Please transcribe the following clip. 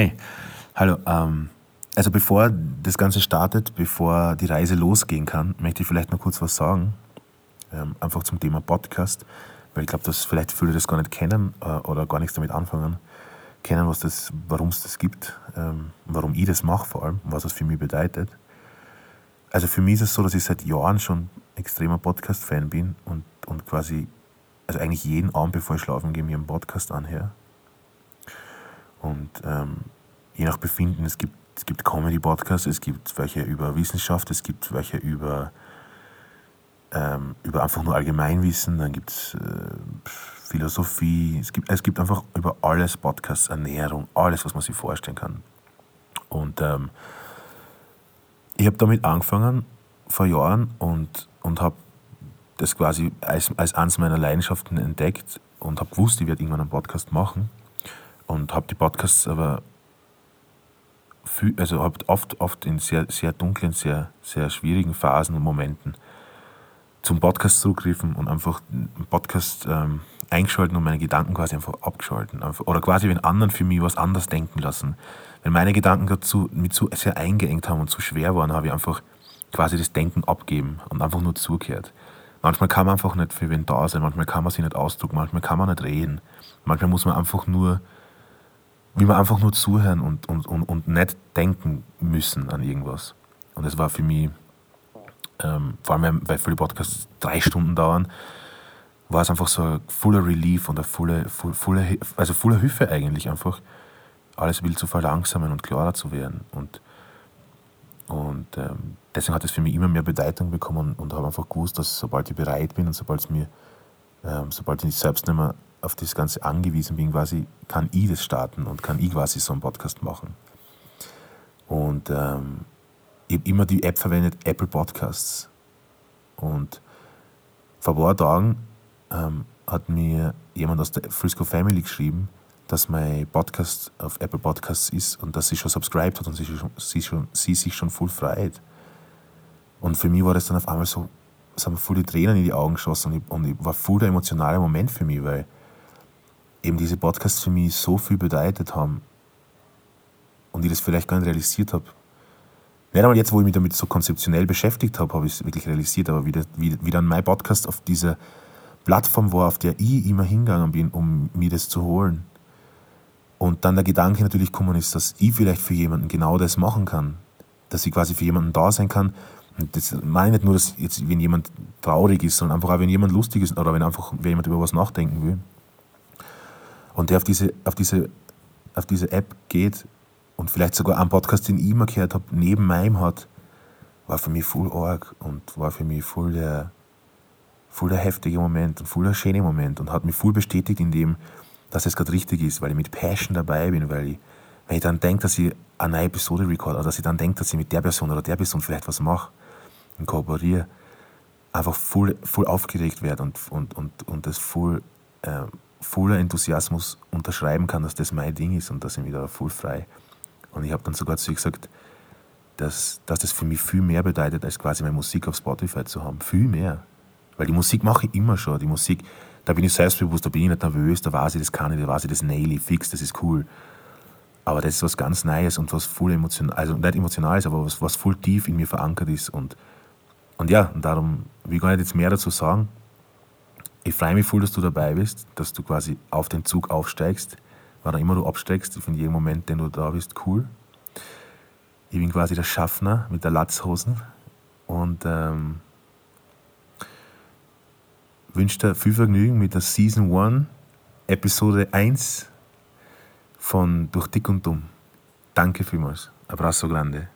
Hey, hallo. Ähm, also bevor das Ganze startet, bevor die Reise losgehen kann, möchte ich vielleicht noch kurz was sagen. Ähm, einfach zum Thema Podcast, weil ich glaube, dass vielleicht viele das gar nicht kennen äh, oder gar nichts damit anfangen, kennen, was das, warum es das gibt, ähm, warum ich das mache vor allem, was das für mich bedeutet. Also für mich ist es so, dass ich seit Jahren schon extremer Podcast-Fan bin und, und quasi, also eigentlich jeden Abend, bevor ich schlafen gehe, mir einen Podcast anhöre. Und ähm, je nach Befinden, es gibt, es gibt Comedy-Podcasts, es gibt welche über Wissenschaft, es gibt welche über, ähm, über einfach nur Allgemeinwissen, dann gibt es äh, Philosophie, es gibt, es gibt einfach über alles Podcasts, Ernährung, alles, was man sich vorstellen kann. Und ähm, ich habe damit angefangen vor Jahren und, und habe das quasi als, als eines meiner Leidenschaften entdeckt und habe gewusst, ich werde irgendwann einen Podcast machen und habe die Podcasts aber viel, also habe oft, oft in sehr, sehr dunklen, sehr, sehr schwierigen Phasen und Momenten zum Podcast zugegriffen und einfach einen Podcast ähm, eingeschalten und meine Gedanken quasi einfach abgeschalten. Oder quasi wenn anderen für mich was anders denken lassen. Wenn meine Gedanken dazu mit zu sehr eingeengt haben und zu schwer waren, habe ich einfach quasi das Denken abgeben und einfach nur zugehört. Manchmal kann man einfach nicht für wen da sein, manchmal kann man sich nicht ausdrücken, manchmal kann man nicht reden. Manchmal muss man einfach nur wie wir einfach nur zuhören und, und, und, und nicht denken müssen an irgendwas. Und das war für mich, ähm, vor allem weil viele Podcasts drei Stunden dauern, war es einfach so ein voller Relief und eine volle, volle, also voller Hilfe eigentlich einfach, alles will zu verlangsamen und klarer zu werden. Und, und ähm, deswegen hat es für mich immer mehr Bedeutung bekommen und habe einfach gewusst, dass sobald ich bereit bin und sobald es mir, ähm, sobald ich selbst nicht mehr auf das Ganze angewiesen bin, quasi kann ich das starten und kann ich quasi so einen Podcast machen. Und ähm, ich habe immer die App verwendet, Apple Podcasts. Und vor ein paar Tagen ähm, hat mir jemand aus der Frisco Family geschrieben, dass mein Podcast auf Apple Podcasts ist und dass sie schon subscribed hat und sie, schon, sie, schon, sie sich schon voll freut. Und für mich war das dann auf einmal so, es haben voll die Tränen in die Augen geschossen und ich, und ich war voll der emotionale Moment für mich, weil eben diese Podcasts für mich so viel bedeutet haben und ich das vielleicht gar nicht realisiert habe. Nicht einmal jetzt, wo ich mich damit so konzeptionell beschäftigt habe, habe ich es wirklich realisiert, aber wie, das, wie, wie dann mein Podcast auf dieser Plattform war, auf der ich immer hingegangen bin, um mir das zu holen. Und dann der Gedanke natürlich gekommen ist, dass ich vielleicht für jemanden genau das machen kann. Dass ich quasi für jemanden da sein kann. Das meine ich nicht nur, dass jetzt, wenn jemand traurig ist, sondern einfach auch, wenn jemand lustig ist oder wenn einfach wenn jemand über was nachdenken will und der auf diese, auf diese, auf diese App geht und vielleicht sogar einen Podcast, den ich immer gehört habe, neben meinem hat, war für mich voll arg und war für mich voll der, voll der heftige Moment und voll der schöne Moment und hat mich voll bestätigt in dem, dass es gerade richtig ist, weil ich mit Passion dabei bin, weil ich, wenn ich dann denke, dass ich eine neue Episode record oder dass ich dann denke, dass ich mit der Person oder der Person vielleicht was mache und kooperiere, einfach voll, voll aufgeregt werde und, und, und, und das voll äh, voller Enthusiasmus unterschreiben kann, dass das mein Ding ist und dass ich wieder voll frei. Und ich habe dann sogar zu ihr gesagt, dass, dass das für mich viel mehr bedeutet, als quasi meine Musik auf Spotify zu haben. Viel mehr. Weil die Musik mache ich immer schon. Die Musik, da bin ich selbstbewusst, da bin ich nicht nervös, da weiß ich, das kann ich, da weiß ich, das nail fix, das ist cool. Aber das ist was ganz Neues und was voll emotional, also nicht emotional ist, aber was, was voll tief in mir verankert ist. Und, und ja, und darum will ich gar nicht jetzt mehr dazu sagen ich freue mich voll, dass du dabei bist, dass du quasi auf den Zug aufsteigst, wann auch immer du absteigst. Ich finde jeden Moment, den du da bist, cool. Ich bin quasi der Schaffner mit der Latzhosen und ähm, wünsche dir viel Vergnügen mit der Season 1, Episode 1 von Durch Dick und Dumm. Danke vielmals. Abrazo grande.